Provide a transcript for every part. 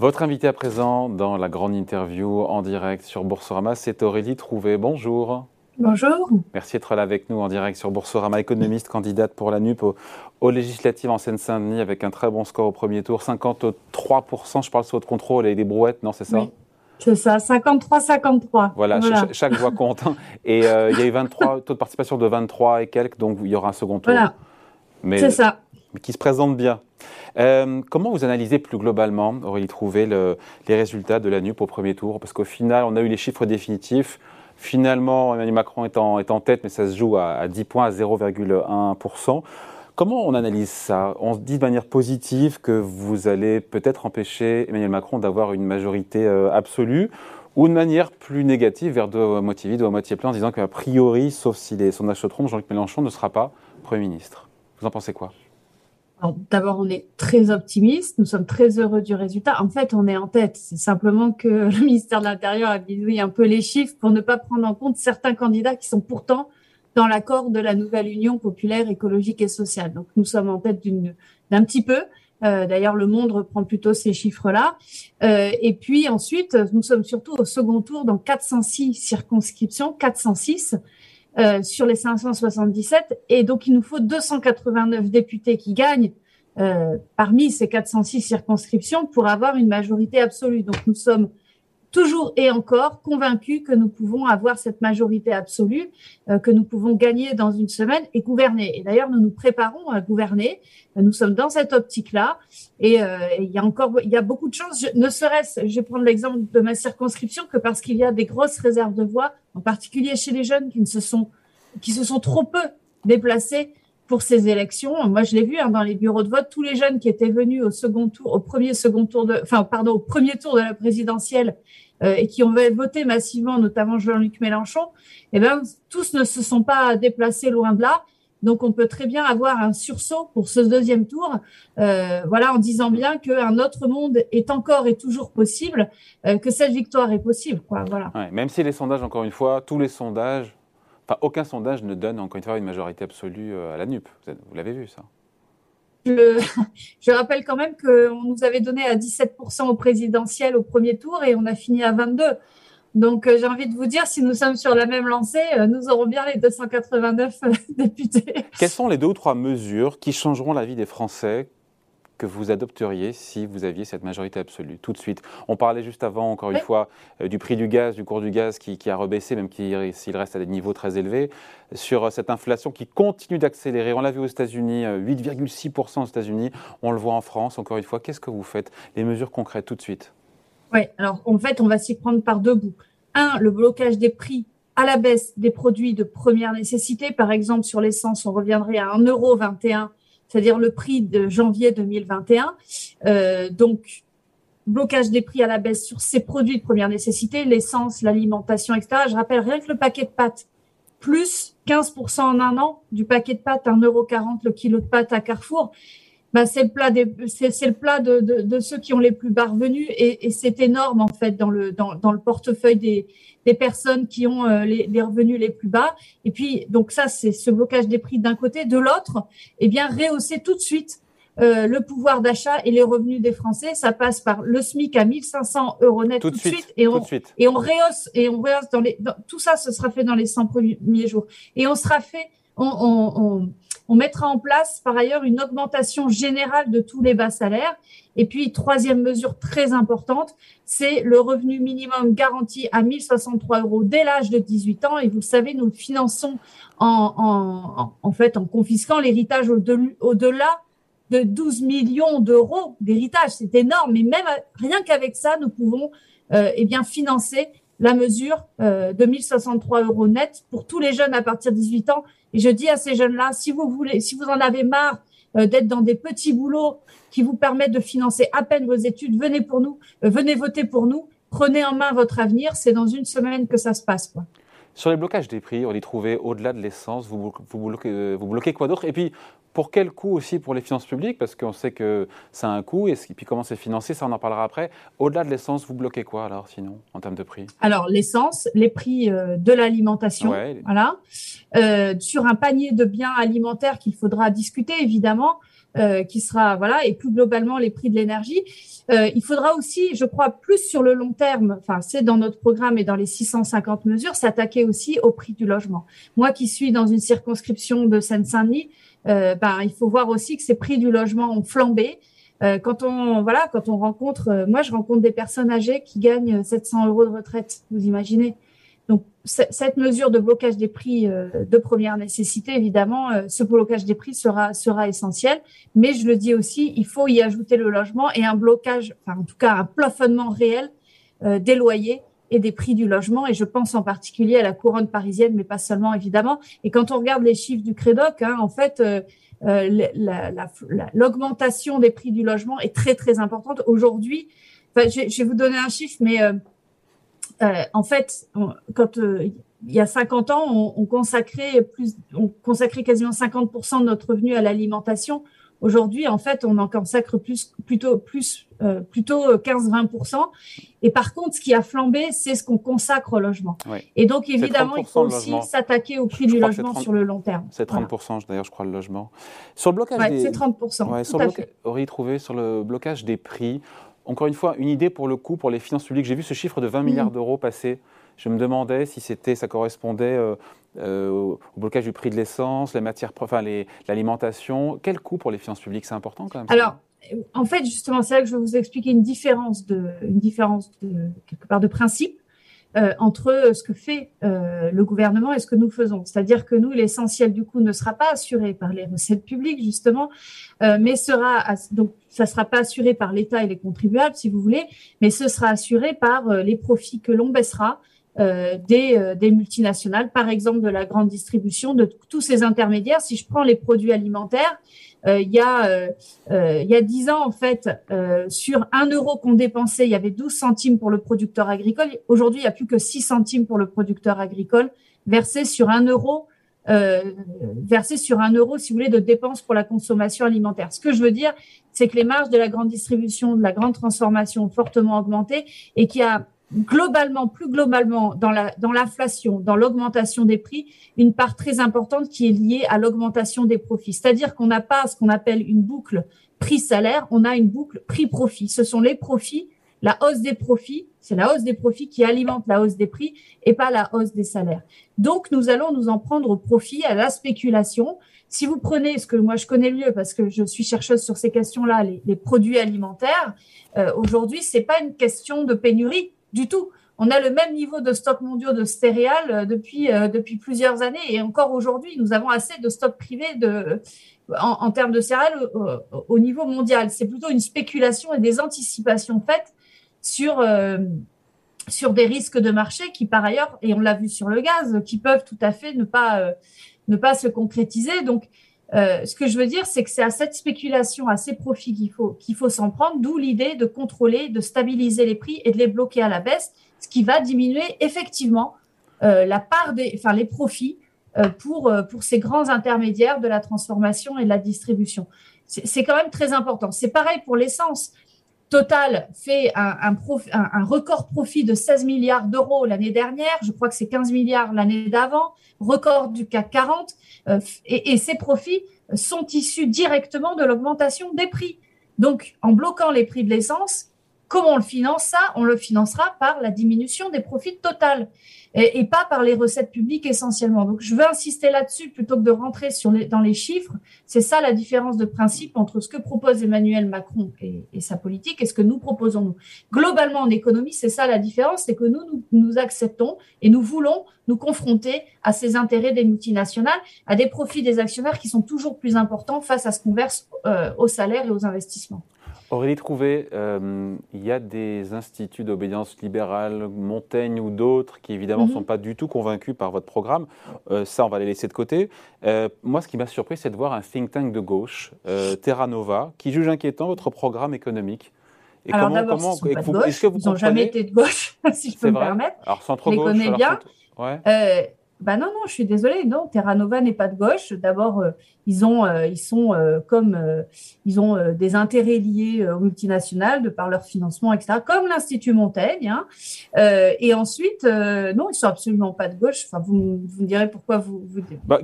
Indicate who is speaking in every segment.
Speaker 1: Votre invité à présent dans la grande interview en direct sur Boursorama, c'est Aurélie Trouvé. Bonjour.
Speaker 2: Bonjour.
Speaker 1: Merci d'être là avec nous en direct sur Boursorama, économiste, candidate pour la NUP aux, législatives en Seine-Saint-Denis avec un très bon score au premier tour, 53%. Je parle sous votre contrôle et des brouettes, non, c'est ça?
Speaker 2: C'est ça, 53-53.
Speaker 1: Voilà, chaque voix compte. Hein. Et euh, il y a eu 23, taux de participation de 23 et quelques, donc il y aura un second tour.
Speaker 2: Voilà. C'est ça.
Speaker 1: Mais qui se présente bien. Euh, comment vous analysez plus globalement, Aurélie Trouvé, le, les résultats de la NUP au premier tour? Parce qu'au final, on a eu les chiffres définitifs. Finalement, Emmanuel Macron est en, tête, mais ça se joue à, 10 points, à 0,1%. Comment on analyse ça? On se dit de manière positive que vous allez peut-être empêcher Emmanuel Macron d'avoir une majorité euh, absolue ou de manière plus négative, vers deux à moitié vide ou à moitié plein, en disant qu'a priori, sauf si les sondages se trompent, Jean-Luc Mélenchon ne sera pas Premier ministre. Vous en pensez quoi?
Speaker 2: D'abord, on est très optimiste, nous sommes très heureux du résultat. En fait, on est en tête. C'est simplement que le ministère de l'Intérieur a bidouillé un peu les chiffres pour ne pas prendre en compte certains candidats qui sont pourtant dans l'accord de la nouvelle Union populaire, écologique et sociale. Donc, nous sommes en tête d'un petit peu. Euh, D'ailleurs, le Monde reprend plutôt ces chiffres-là. Euh, et puis ensuite, nous sommes surtout au second tour dans 406 circonscriptions, 406. Euh, sur les 577. Et donc, il nous faut 289 députés qui gagnent euh, parmi ces 406 circonscriptions pour avoir une majorité absolue. Donc, nous sommes toujours et encore convaincus que nous pouvons avoir cette majorité absolue, euh, que nous pouvons gagner dans une semaine et gouverner. Et d'ailleurs, nous nous préparons à gouverner. Nous sommes dans cette optique-là. Et euh, il y a encore, il y a beaucoup de choses. ne serait-ce, je vais prendre l'exemple de ma circonscription, que parce qu'il y a des grosses réserves de voix, en particulier chez les jeunes qui ne se sont, qui se sont trop peu déplacés pour ces élections. Moi, je l'ai vu hein, dans les bureaux de vote, tous les jeunes qui étaient venus au second tour, au premier second tour de, pardon, au premier tour de la présidentielle euh, et qui ont voté massivement, notamment Jean-Luc Mélenchon, eh ben, tous ne se sont pas déplacés loin de là. Donc, on peut très bien avoir un sursaut pour ce deuxième tour, euh, voilà, en disant bien qu'un autre monde est encore et toujours possible, euh, que cette victoire est possible, quoi. Voilà.
Speaker 1: Ouais, même si les sondages, encore une fois, tous les sondages aucun sondage ne donne encore une fois une majorité absolue euh, à la NUP. Vous l'avez vu ça
Speaker 2: je, rappelle quand même qu'on nous avait donné à 17% au présidentiel au premier tour et on a fini à 22. Donc euh, j'ai envie de vous dire, si nous sommes sur la même lancée, euh, nous aurons bien les 289 députés.
Speaker 1: Quelles sont les deux ou trois mesures qui changeront la vie des Français que vous adopteriez si vous aviez cette majorité absolue? Tout de suite On parlait juste avant, encore une fois, euh, du prix du gaz, du cours du gaz qui, a rebaissé, même s'il reste à des niveaux très élevés, sur euh, cette inflation qui continue d'accélérer. On l'a vu aux États-Unis, 8,6% euh, aux États-Unis, on le voit en France, encore une fois. Qu'est-ce que vous faites? Les mesures concrètes tout de suite
Speaker 2: Oui, alors en fait, on va s'y prendre par deux bouts. Un, le blocage des prix à la baisse des produits de première nécessité. Par exemple, sur l'essence, on reviendrait à 1,21€ c'est-à-dire le prix de janvier 2021. Euh, donc, blocage des prix à la baisse sur ces produits de première nécessité, l'essence, l'alimentation, etc. Je rappelle rien que le paquet de pâtes, plus 15% en un an du paquet de pâtes, 1,40€ le kilo de pâtes à Carrefour. Bah, c'est le plat des, c'est, le plat de, de, de, ceux qui ont les plus bas revenus et, et c'est énorme en fait dans le dans, dans le portefeuille des, des personnes qui ont euh, les, les, revenus les plus bas. Et puis donc ça c'est ce blocage des prix d'un côté, de l'autre, eh bien rehausser tout de suite euh, le pouvoir d'achat et les revenus des Français. Ça passe par le SMIC à 1500 euros net tout, de suite, et on et on rehausse et on rehausse dans les tout ça ce sera fait dans les 100 premiers jours et on sera fait on, mettra en place par ailleurs une augmentation générale de tous les bas salaires. Et puis, troisième mesure très importante, c'est le revenu minimum garanti à 1063 euros dès l'âge de 18 ans. Et vous le savez, nous le finançons en, fait en confisquant l'héritage au-delà de 12 millions d'euros d'héritage. C'est énorme, mais même rien qu'avec ça, nous pouvons euh, eh financer la mesure euh, de 1063 euros net pour tous les jeunes à partir de 18 ans et je dis à ces jeunes-là, si vous voulez, si vous en avez marre euh, d'être dans des petits boulots qui vous permettent de financer à peine vos études, venez pour nous, euh, venez voter pour nous, prenez en main votre avenir. C'est dans une semaine que ça se passe.
Speaker 1: Sur les blocages des prix, on les trouvait au-delà de l'essence. Vous, vous, bloquez, euh, vous bloquez quoi d'autre? Et puis, pour quel coût aussi pour les finances publiques Parce qu'on sait que ça a un coût, et puis comment c'est financé, ça on en parlera après. Au-delà de l'essence, vous bloquez quoi alors sinon, en termes de prix?
Speaker 2: Alors l'essence, les prix euh, de l'alimentation, voilà. Euh, sur un panier de biens alimentaires qu'il faudra discuter évidemment, euh, qui sera voilà et plus globalement les prix de l'énergie. Il faudra aussi, je crois, plus sur le long terme. Enfin, c'est dans notre programme et dans les 650 mesures, s'attaquer aussi au prix du logement. Moi, qui suis dans une circonscription de Seine-Saint-Denis, euh, ben il faut voir aussi que ces prix du logement ont flambé. Euh, quand on voilà, quand on rencontre, euh, moi, je rencontre des personnes âgées qui gagnent 700 euros de retraite. Vous imaginez donc, cette mesure de blocage des prix euh, de première nécessité, évidemment, euh, ce blocage des prix sera, sera essentiel. Mais je le dis aussi, il faut y ajouter le logement et un blocage, enfin, en tout cas, un plafonnement réel euh, des loyers et des prix du logement. Et je pense en particulier à la couronne parisienne, mais pas seulement, évidemment. Et quand on regarde les chiffres du Crédoc, hein, en fait, l'augmentation des prix du logement est très, très importante. Aujourd'hui, je, vais vous donner un chiffre, mais euh, en fait, quand euh, il y a 50 ans, on, consacrait plus, on consacrait quasiment 50% de notre revenu à l'alimentation. Aujourd'hui, en fait, on en consacre plus, plutôt, plus, euh, plutôt 15-20%. Et par contre, ce qui a flambé, c'est ce qu'on consacre au logement. Et donc, évidemment, il faut aussi s'attaquer au prix du logement sur le long terme.
Speaker 1: C'est 30%, d'ailleurs, je crois, le logement. Sur le blocage
Speaker 2: des... c'est 30%. Ouais,
Speaker 1: sur le trouvé sur le blocage des prix, encore une fois, une idée pour le coût, pour les finances publiques. J'ai vu ce chiffre de 20 milliards d'euros passer. Je me demandais si c'était, ça correspondait euh, euh, au blocage du prix de l'essence, les matières, enfin l'alimentation. Quel coût pour les finances publiques? C'est important quand même.
Speaker 2: Alors, en fait, justement, c'est là que je vais vous expliquer une différence de, une différence de quelque part de principe. Euh, entre ce que fait le gouvernement et ce que nous faisons. C'est-à-dire que nous, l'essentiel du coup ne sera pas assuré par les recettes publiques justement, mais sera donc ça sera pas assuré par l'État et les contribuables si vous voulez, mais ce sera assuré par les profits que l'on baissera des, des multinationales, par exemple de la grande distribution, de tous ces intermédiaires. Si je prends les produits alimentaires, euh, il y a euh, euh, il y a dix ans en fait sur un euro qu'on dépensait, il y avait 12 centimes pour le producteur agricole. Aujourd'hui, il y a plus que 6 centimes pour le producteur agricole versé sur un euro euh, versé sur un euro, si vous voulez, de dépenses pour la consommation alimentaire. Ce que je veux dire, c'est que les marges de la grande distribution, de la grande transformation ont fortement augmenté et qu'il y a globalement, plus globalement, dans la dans l'inflation, dans l'augmentation des prix, une part très importante qui est liée à l'augmentation des profits. C'est-à-dire qu'on n'a pas ce qu'on appelle une boucle prix-salaire, on a une boucle prix-profit. Ce sont les profits, la hausse des profits, c'est la hausse des profits qui alimente la hausse des prix et pas la hausse des salaires. Donc nous allons nous en prendre au profit, à la spéculation. Si vous prenez ce que moi je connais mieux parce que je suis chercheuse sur ces questions-là, les, les produits alimentaires, euh, aujourd'hui c'est pas une question de pénurie, du tout. On a le même niveau de stocks mondiaux de céréales euh, depuis, euh, depuis plusieurs années et encore aujourd'hui, nous avons assez de stocks privés de, en, termes de céréales au, niveau mondial. C'est plutôt une spéculation et des anticipations faites sur, euh, sur des risques de marché qui, par ailleurs, et on l'a vu sur le gaz, qui peuvent tout à fait ne pas, ne pas se concrétiser. Donc, euh, ce que je veux dire, c'est que c'est à cette spéculation, à ces profits qu'il faut, faut s'en prendre, d'où l'idée de contrôler, de stabiliser les prix et de les bloquer à la baisse, ce qui va diminuer effectivement euh, la part des, enfin les profits euh, pour pour ces grands intermédiaires de la transformation et de la distribution. C'est quand même très important. C'est pareil pour l'essence. Total fait un, record profit de 16 milliards d'euros l'année dernière. Je crois que c'est 15 milliards l'année d'avant. Record du CAC 40. Euh, et, ces profits sont issus directement de l'augmentation des prix. Donc, en bloquant les prix de l'essence, comment on le finance ça? On le financera par la diminution des profits total et, pas par les recettes publiques essentiellement. Donc, je veux insister là-dessus plutôt que de rentrer dans les chiffres. C'est ça la différence de principe entre ce que propose Emmanuel Macron et, sa politique et ce que nous proposons nous. Globalement, en économie, c'est ça la différence, c'est que nous, nous, nous acceptons et nous voulons nous confronter à ces intérêts des multinationales, à des profits des actionnaires qui sont toujours plus importants face à ce qu'on verse euh, aux salaires et aux investissements.
Speaker 1: Aurélie Trouvé, euh, il y a des instituts d'obédience libérale, Montaigne ou d'autres, qui évidemment ne mhm. sont pas du tout convaincus par votre programme. Euh, ça, on va les laisser de côté. Euh, moi, ce qui m'a surpris, c'est de voir un think tank de gauche, Terra Nova, qui juge inquiétant votre programme économique.
Speaker 2: Et Alors comment, comment ils n'ont jamais été de gauche, si je peux me permettre.
Speaker 1: Alors centre-gauche.
Speaker 2: Je les connais bien. Ouais. Bah non, non, je suis désolée, non, Terra Nova n'est pas de gauche. D'abord, euh, ils ont, euh, ils sont euh, comme, ils ont des intérêts liés aux multinationales de par leur financement, etc. Comme l'Institut Montaigne. Hein. et ensuite, non, ils sont absolument pas de gauche. Enfin, vous, vous me direz pourquoi vous. vous
Speaker 1: bah,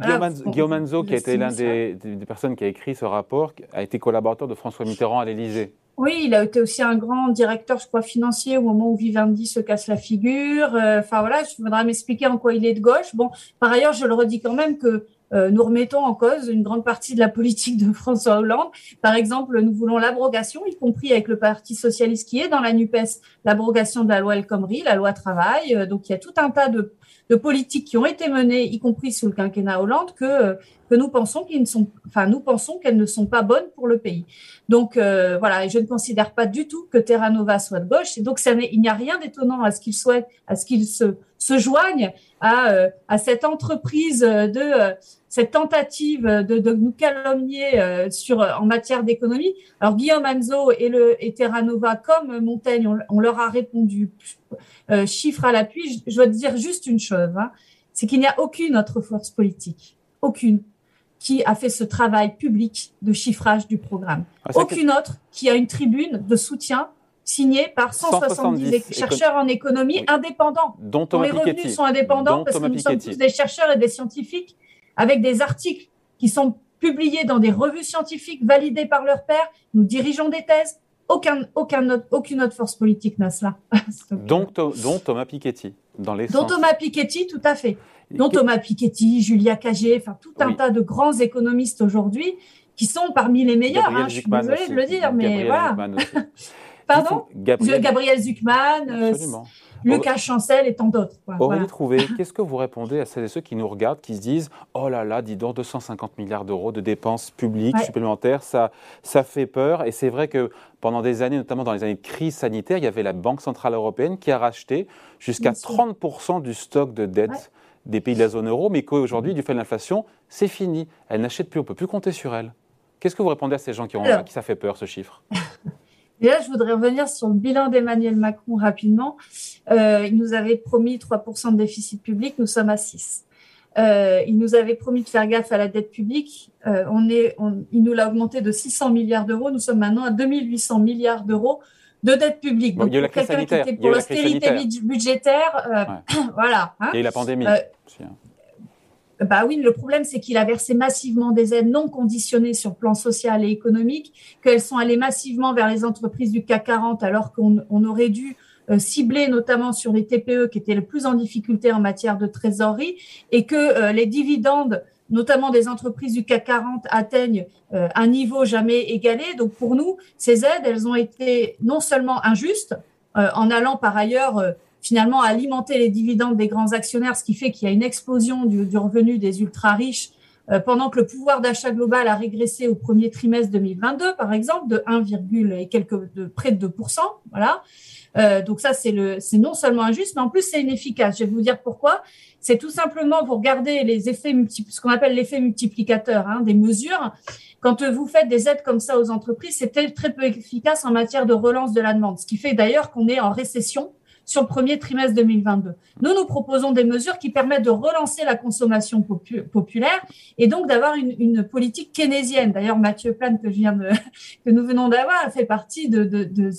Speaker 1: Guillaume, Anzo, qui a été l'un des, des, personnes qui a écrit ce rapport, a été collaborateur de François Mitterrand à l'Élysée.
Speaker 2: Oui, il a été aussi un grand directeur, je crois, financier au moment où Vivendi se casse la figure. Euh, enfin voilà, je voudrais m'expliquer en quoi il est de gauche. Bon, par ailleurs, je le redis quand même que euh, nous remettons en cause une grande partie de la politique de François Hollande. Par exemple, nous voulons l'abrogation, y compris avec le Parti socialiste qui est dans la NUPES, l'abrogation de la loi El Khomri, la loi travail. Euh, donc il y a tout un tas de, de politiques qui ont été menées, y compris sous le quinquennat Hollande, que que nous pensons qu'ils ne sont, enfin nous pensons qu'elles ne sont pas bonnes pour le pays. Donc euh, voilà, je ne considère pas du tout que Terra Nova soit de gauche. Et donc il n'y a rien d'étonnant à ce qu'il souhaite, à ce qu'il se, se joigne à, euh, à cette entreprise de euh, cette tentative de, nous calomnier sur en matière d'économie. Alors Guillaume Anzo et le Terra Nova comme Montaigne, on, leur a répondu chiffre à l'appui. Je, dois dire juste une chose, hein, c'est qu'il n'y a aucune autre force politique, aucune qui a fait ce travail public de chiffrage du programme. Ah, Aucune autre qui a une tribune de soutien signée par 170, chercheurs en économie indépendants,
Speaker 1: dont, les
Speaker 2: revenus sont indépendants parce que nous sommes tous des chercheurs et des scientifiques avec des articles qui sont publiés dans des revues scientifiques validées par leurs pairs. Nous dirigeons des thèses. Aucun, aucun autre, aucune autre force politique n'a cela.
Speaker 1: donc, dont Thomas Piketty, dans les
Speaker 2: Dont Thomas Piketty, tout à fait dont Thomas Piketty, Julia Cagé, enfin tout un tas de grands économistes aujourd'hui qui sont parmi les meilleurs. Hein, je suis désolée de le dire, mais voilà. Pardon? Gabriel, Gabriel Zuckman, euh, Lucas Chancel et tant d'autres.
Speaker 1: Aurélie Trouvé, qu'est-ce que vous répondez à celles et ceux qui nous regardent, qui se disent Oh là là, dis donc, 250 milliards d'euros de dépenses publiques supplémentaires, ça, ça fait peur. Et c'est vrai que pendant des années, notamment dans les années de crise sanitaire, il y avait la Banque Centrale Européenne qui a racheté jusqu'à 30% du stock de dette des pays de la zone euro, mais qu'aujourd'hui, du fait de l'inflation, c'est fini. Elle n'achète plus, on ne peut plus compter sur elle. Qu'est-ce que vous répondez à ces gens qui ont qui ça fait peur, ce chiffre?
Speaker 2: Déjà, je voudrais revenir sur le bilan d'Emmanuel Macron rapidement. Euh, il nous avait promis 3% de déficit public, nous sommes à 6. Euh, il nous avait promis de faire gaffe à la dette publique. Euh, on est, il nous l'a augmenté de 600 milliards d'euros. Nous sommes maintenant à 2800 milliards d'euros de dette publique.
Speaker 1: Donc, il y a eu la crise sanitaire.
Speaker 2: Qui était pour l'austérité budgétaire, euh, voilà.
Speaker 1: Hein. Il y a eu la pandémie. Euh, hein.
Speaker 2: Bah oui, le problème, c'est qu'il a versé massivement des aides non conditionnées sur le plan social et économique, qu'elles sont allées massivement vers les entreprises du CAC 40, alors qu'on aurait dû euh, cibler notamment sur les TPE qui étaient le plus en difficulté en matière de trésorerie, et que les dividendes notamment des entreprises du CAC 40, atteignent euh, un niveau jamais égalé. Donc pour nous, ces aides, elles ont été non seulement injustes, euh, en allant par ailleurs euh, finalement alimenter les dividendes des grands actionnaires, ce qui fait qu'il y a une explosion du, du revenu des ultra-riches, pendant que le pouvoir d'achat global a régressé au premier trimestre 2022, par exemple, de 1, et quelques, de près de 2%. Voilà. Euh, donc ça, c'est non seulement injuste, mais en plus c'est inefficace. Je vais vous dire pourquoi. C'est tout simplement vous regardez les effets ce qu'on appelle l'effet multiplicateur hein, des mesures. Quand vous faites des aides comme ça aux entreprises, c'est très peu efficace en matière de relance de la demande. Ce qui fait d'ailleurs qu'on est en récession sur le premier trimestre 2022. Nous, nous proposons des mesures qui permettent de relancer la consommation populaire et donc d'avoir une, politique keynésienne. D'ailleurs, Mathieu Plane, que, je viens que nous venons d'avoir, fait partie de, de, de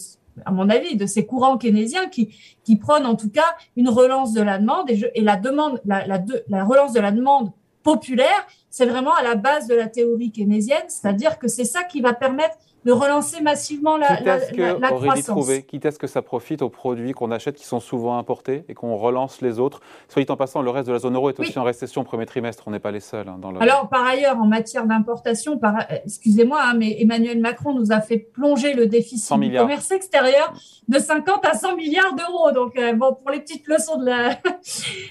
Speaker 2: à mon avis, de ces courants keynésiens qui, qui prônent en tout cas une relance de la demande. Et, la demande, la relance de la demande populaire, c'est vraiment à la base de la théorie keynésienne, c'est-à-dire que c'est ça qui va permettre de relancer massivement la, la, la, croissance. Trouver,
Speaker 1: quitte à ce que ça profite aux produits qu'on achète qui sont souvent importés et qu'on relance les autres. Soit dit en passant, le reste de la zone euro est aussi en récession au premier trimestre. On n'est pas les seuls. Hein, dans le...
Speaker 2: Alors, par ailleurs, en matière d'importation, par... excusez-moi, hein, mais Emmanuel Macron nous a fait plonger le déficit du commerce extérieur de 50 à 100 milliards d'euros. Donc, euh, bon, pour les petites leçons de.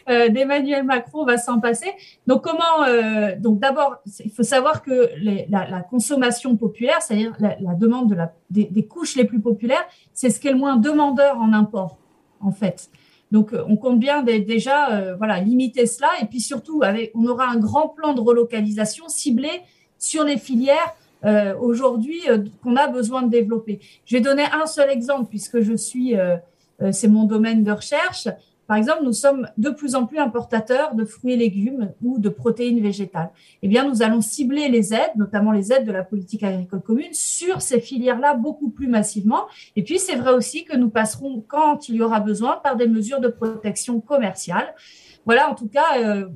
Speaker 2: Euh, d'Emmanuel Macron, on va s'en passer. Donc, comment euh, Donc, d'abord, il faut savoir que les, la, la, consommation populaire, c'est-à-dire la, la, demande de la, des, couches les plus populaires, c'est ce qui est le moins demandeur en import, en fait. Donc, on compte bien déjà, voilà, limiter cela. Et puis surtout, on aura un grand plan de relocalisation ciblé sur les filières euh, aujourd'hui euh, qu'on a besoin de développer. Je vais donner un seul exemple puisque je suis, euh, c'est mon domaine de recherche. Par exemple, nous sommes de plus en plus importateurs de fruits et légumes ou de protéines végétales. Eh bien, nous allons cibler les aides, notamment les aides de la politique agricole commune, sur ces filières-là beaucoup plus massivement. Et puis, c'est vrai aussi que nous passerons, quand il y aura besoin, par des mesures de protection commerciale. Voilà, en tout cas, euh,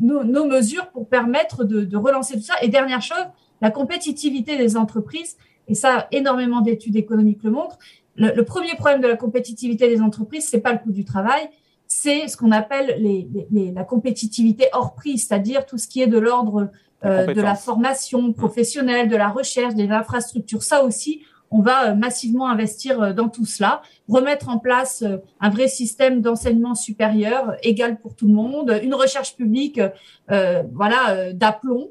Speaker 2: nos, mesures pour permettre de, de relancer tout ça. Et dernière chose, la compétitivité des entreprises, et ça, énormément d'études économiques le montrent, le, premier problème de la compétitivité des entreprises, c'est pas le coût du travail, c'est ce qu'on appelle les, la compétitivité hors prix, c'est-à-dire tout ce qui est de l'ordre euh, de la formation professionnelle, de la recherche, des infrastructures. Ça aussi, on va euh, massivement investir euh, dans tout cela, remettre en place un vrai système d'enseignement supérieur égal pour tout le monde, une recherche publique, voilà, d'aplomb,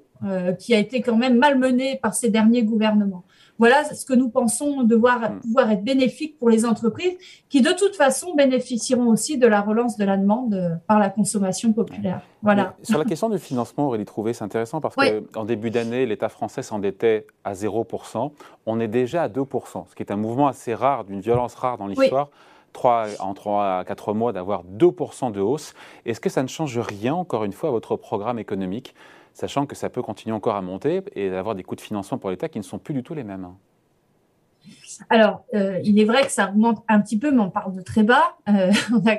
Speaker 2: qui a été quand même malmenée par ces derniers gouvernements. Voilà ce que nous pensons devoir mm. pouvoir être bénéfique pour les entreprises qui, de toute façon, bénéficieront aussi de la relance de la demande euh, par la consommation populaire. Voilà.
Speaker 1: sur la question du financement, Aurélie Trouvé, c'est intéressant parce qu'en début d'année, l'État français s'endettait à 0%. On est déjà à 2%, ce qui est un mouvement assez rare, d'une violence rare dans l'histoire. 3, en 3 à 4 mois d'avoir 2% de hausse. Est-ce que ça ne change rien, encore une fois, à votre programme économique? Sachant que ça peut continuer encore à monter et avoir des coûts de financement pour l'État qui ne sont plus du tout les mêmes.
Speaker 2: Alors, euh, il est vrai que ça augmente un petit peu, mais on parle de très bas. Euh, on a,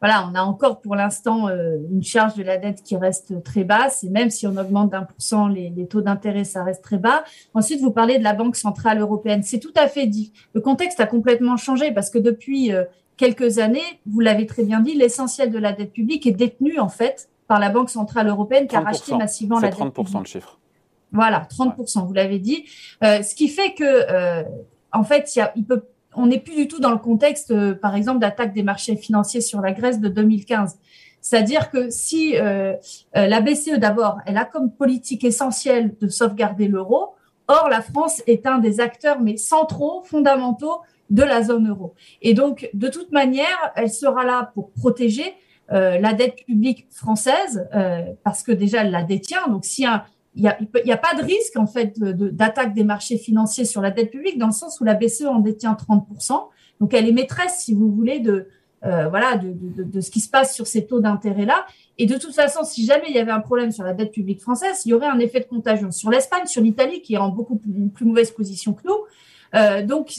Speaker 2: voilà, on a encore pour l'instant euh, une charge de la dette qui reste très basse, et même si on augmente d'un pour cent les, les, taux d'intérêt, ça reste très bas. Ensuite, vous parlez de la Banque centrale européenne. C'est tout à fait dit. Le contexte a complètement changé parce que depuis quelques années, vous l'avez très bien dit, l'essentiel de la dette publique est détenu en fait par la Banque Centrale Européenne qui a racheté massivement la dette. 30%
Speaker 1: le chiffre.
Speaker 2: Voilà, 30%, vous l'avez dit. Euh, ce qui fait que, euh, en fait, il peut, on n'est plus du tout dans le contexte, euh, par exemple, d'attaque des marchés financiers sur la Grèce de 2015. C'est-à-dire que si la BCE, d'abord, elle a comme politique essentielle de sauvegarder l'euro, or la France est un des acteurs, mais centraux, fondamentaux de la zone euro. Et donc, de toute manière, elle sera là pour protéger, euh, la dette publique française, euh, parce que déjà elle la détient. Donc s'il il n'y a, pas de risque en fait d'attaque des marchés financiers sur la dette publique dans le sens où la BCE en détient 30%. Donc elle est maîtresse, si vous voulez, de euh, voilà de, de, de, ce qui se passe sur ces taux d'intérêt là. Et de toute façon, si jamais il y avait un problème sur la dette publique française, il y aurait un effet de contagion sur l'Espagne, sur l'Italie, qui est en beaucoup plus mauvaise position que nous. Euh, donc,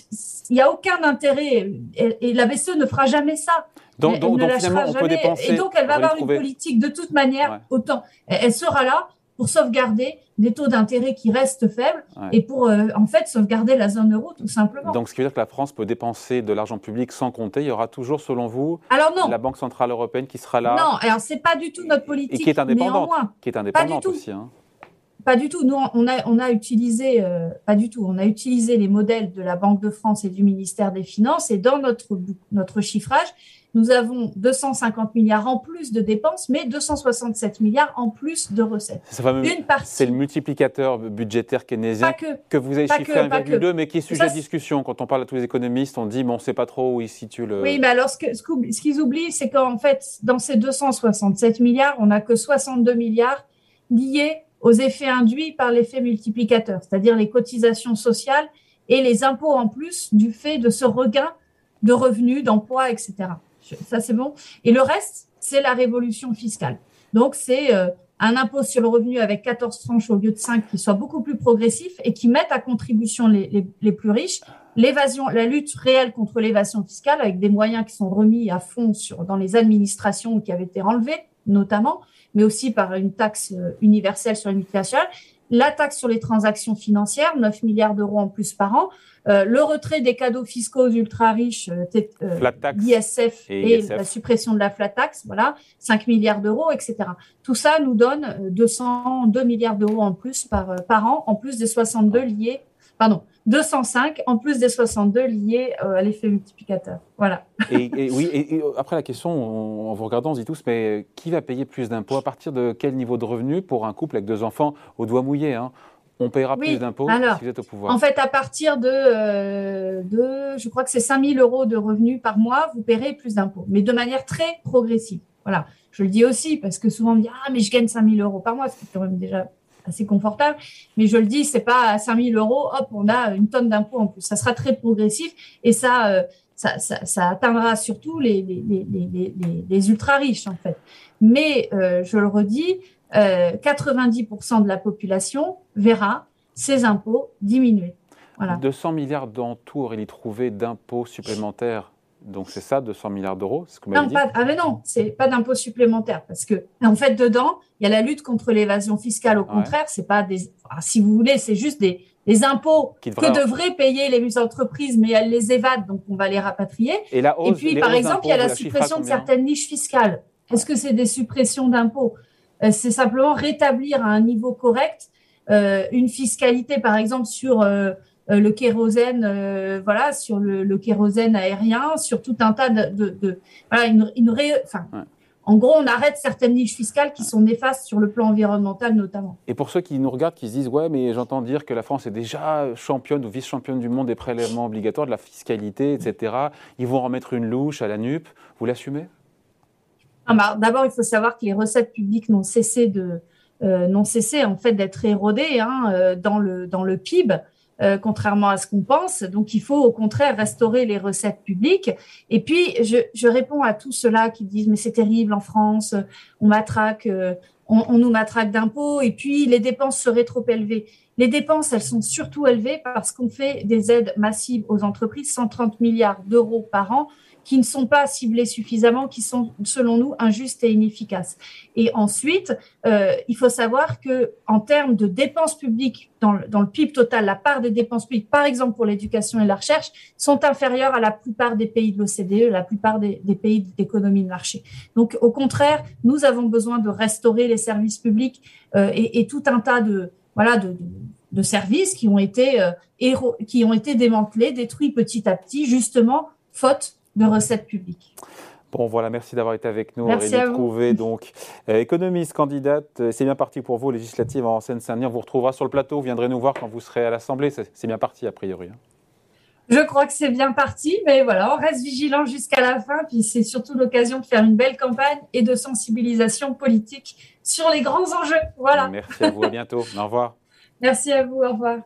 Speaker 2: il n'y a aucun intérêt, et, la BCE ne fera jamais ça.
Speaker 1: Donc, donc, donc finalement, on peut dépenser.
Speaker 2: Et donc, elle va avoir une politique de toute manière, autant. Elle sera là pour sauvegarder des taux d'intérêt qui restent faibles et pour, euh, en fait, sauvegarder la zone euro, tout simplement.
Speaker 1: Donc, ce qui veut dire que la France peut dépenser de l'argent public sans compter. Il y aura toujours, selon vous,
Speaker 2: alors non.
Speaker 1: la Banque Centrale Européenne qui sera là.
Speaker 2: Non, alors, c'est pas du tout notre politique.
Speaker 1: Et qui est indépendante. Qui est indépendante aussi. Hein.
Speaker 2: Pas du tout. Nous, on a, on a utilisé, euh, pas du tout. On a utilisé les modèles de la Banque de France et du ministère des Finances. Et dans notre, notre chiffrage, nous avons 250 milliards en plus de dépenses, mais 267 milliards en plus de recettes.
Speaker 1: C'est le multiplicateur budgétaire keynésien que, vous avez chiffré à 1,2, mais qui est sujet à discussion. Quand on parle à tous les économistes, on dit, mais on ne sait pas trop où ils situent le.
Speaker 2: Oui, mais alors ce qu'ils ce qu'ils oublient, c'est qu'en fait, dans ces 267 milliards, on n'a que 62 milliards liés aux effets induits par l'effet multiplicateur, c'est-à-dire les cotisations sociales et les impôts en plus du fait de ce regain de revenus, d'emplois, etc. Ça, c'est bon. Et le reste, c'est la révolution fiscale. Donc, c'est euh, un impôt sur le revenu avec 14 tranches au lieu de 5 qui soit beaucoup plus progressif et qui mette à contribution les, plus riches. La lutte réelle contre l'évasion fiscale avec des moyens qui sont remis à fond sur, dans les administrations qui avaient été enlevés, notamment mais aussi par une taxe euh, universelle sur les multinationales, la taxe sur les transactions financières, 9 milliards d'euros en plus par an, euh, le retrait des cadeaux fiscaux ultra riches, euh,
Speaker 1: euh
Speaker 2: l'ISF et, la suppression de la flat tax, voilà, 5 milliards d'euros, etc. Tout ça nous donne 202 milliards d'euros en plus par, par an, en plus des 62 liés, pardon, 205 en plus des 62 liés euh, à l'effet multiplicateur. Voilà.
Speaker 1: Et, oui, et, après la question, en vous regardant, on se dit tous, mais qui va payer plus d'impôts? À partir de quel niveau de revenu pour un couple avec deux enfants au doigt mouillé hein? On payera plus d'impôts si vous êtes au pouvoir.
Speaker 2: En fait, à partir de, euh, de je crois que c'est 5 000 euros de revenus par mois, vous paierez plus d'impôts, mais de manière très progressive. Voilà. Je le dis aussi parce que souvent on me dit ah mais je gagne 5 000 euros par mois, c'est quand même déjà assez confortable. Mais je le dis, c'est pas à 5 000 euros, hop, on a une tonne d'impôts en plus. Ça sera très progressif et ça, euh, ça, ça, atteindra surtout les, les, les, ultra riches, en fait. Mais, euh, je le redis, 90% de la population verra ses impôts diminuer.
Speaker 1: Voilà. 200 milliards dans tout, Aurélie Trouvé, d'impôts supplémentaires donc c'est ça, 200 milliards d'euros, ce que
Speaker 2: non, pas, ah mais non, c'est pas d'impôts supplémentaires parce que en fait dedans il y a la lutte contre l'évasion fiscale. Au contraire, c'est pas des, si vous voulez, c'est juste des, des impôts que devraient payer les entreprises, mais elles les évadent, donc on va les rapatrier. Et, la hausse, Et puis par exemple, il y a la suppression de certaines niches fiscales. Est-ce que c'est des suppressions d'impôts? Euh, C'est simplement rétablir à un niveau correct euh, une fiscalité, par exemple sur euh, le kérosène, euh, voilà, sur le, kérosène aérien, sur tout un tas de, voilà, une, enfin, En gros, on arrête certaines niches fiscales qui sont néfastes sur le plan environnemental notamment.
Speaker 1: Et pour ceux qui nous regardent, qui se disent ouais, mais j'entends dire que la France est déjà championne ou vice-championne du monde des prélèvements obligatoires, de la fiscalité, etc. Ils vont remettre une louche à la NUP. Vous l'assumez?
Speaker 2: Ah, bah, D'abord, il faut savoir que les recettes publiques n'ont cessé de euh, cessé en fait d'être érodées hein, dans le dans le PIB. Euh, contrairement à ce qu'on pense. Donc, il faut au contraire restaurer les recettes publiques. Et puis, je, je réponds à tous ceux-là qui disent mais c'est terrible en France, on matraque, euh, on, on, nous matraque d'impôts et puis les dépenses seraient trop élevées. Les dépenses, elles sont surtout élevées parce qu'on fait des aides massives aux entreprises, 130 milliards d'euros par an qui ne sont pas ciblés suffisamment, qui sont, selon nous, injustes et inefficaces. Et ensuite, euh, il faut savoir que en termes de dépenses publiques dans, le PIB total, la part des dépenses publiques, par exemple pour l'éducation et la recherche, sont inférieures à la plupart des pays de l'OCDE, la plupart des, pays d'économie de marché. Donc, au contraire, nous avons besoin de restaurer les services publics euh, et, tout un tas de voilà de, de, services qui ont été euh, qui ont été démantelés, détruits petit à petit, justement faute de recettes publiques.
Speaker 1: Bon, voilà, merci d'avoir été avec nous. Merci Aurélie Trouvé, donc euh, économiste, candidate. Euh, c'est bien parti pour vous, législative en Seine-Saint-Denis. On vous retrouvera sur le plateau. Vous viendrez nous voir quand vous serez à l'Assemblée. C'est bien parti, a priori. Hein.
Speaker 2: Je crois que c'est bien parti, mais voilà, on reste vigilant jusqu'à la fin. Puis c'est surtout l'occasion de faire une belle campagne et de sensibilisation politique sur les grands enjeux. Voilà.
Speaker 1: Merci à vous, à bientôt. Au revoir.
Speaker 2: Merci à vous, au revoir.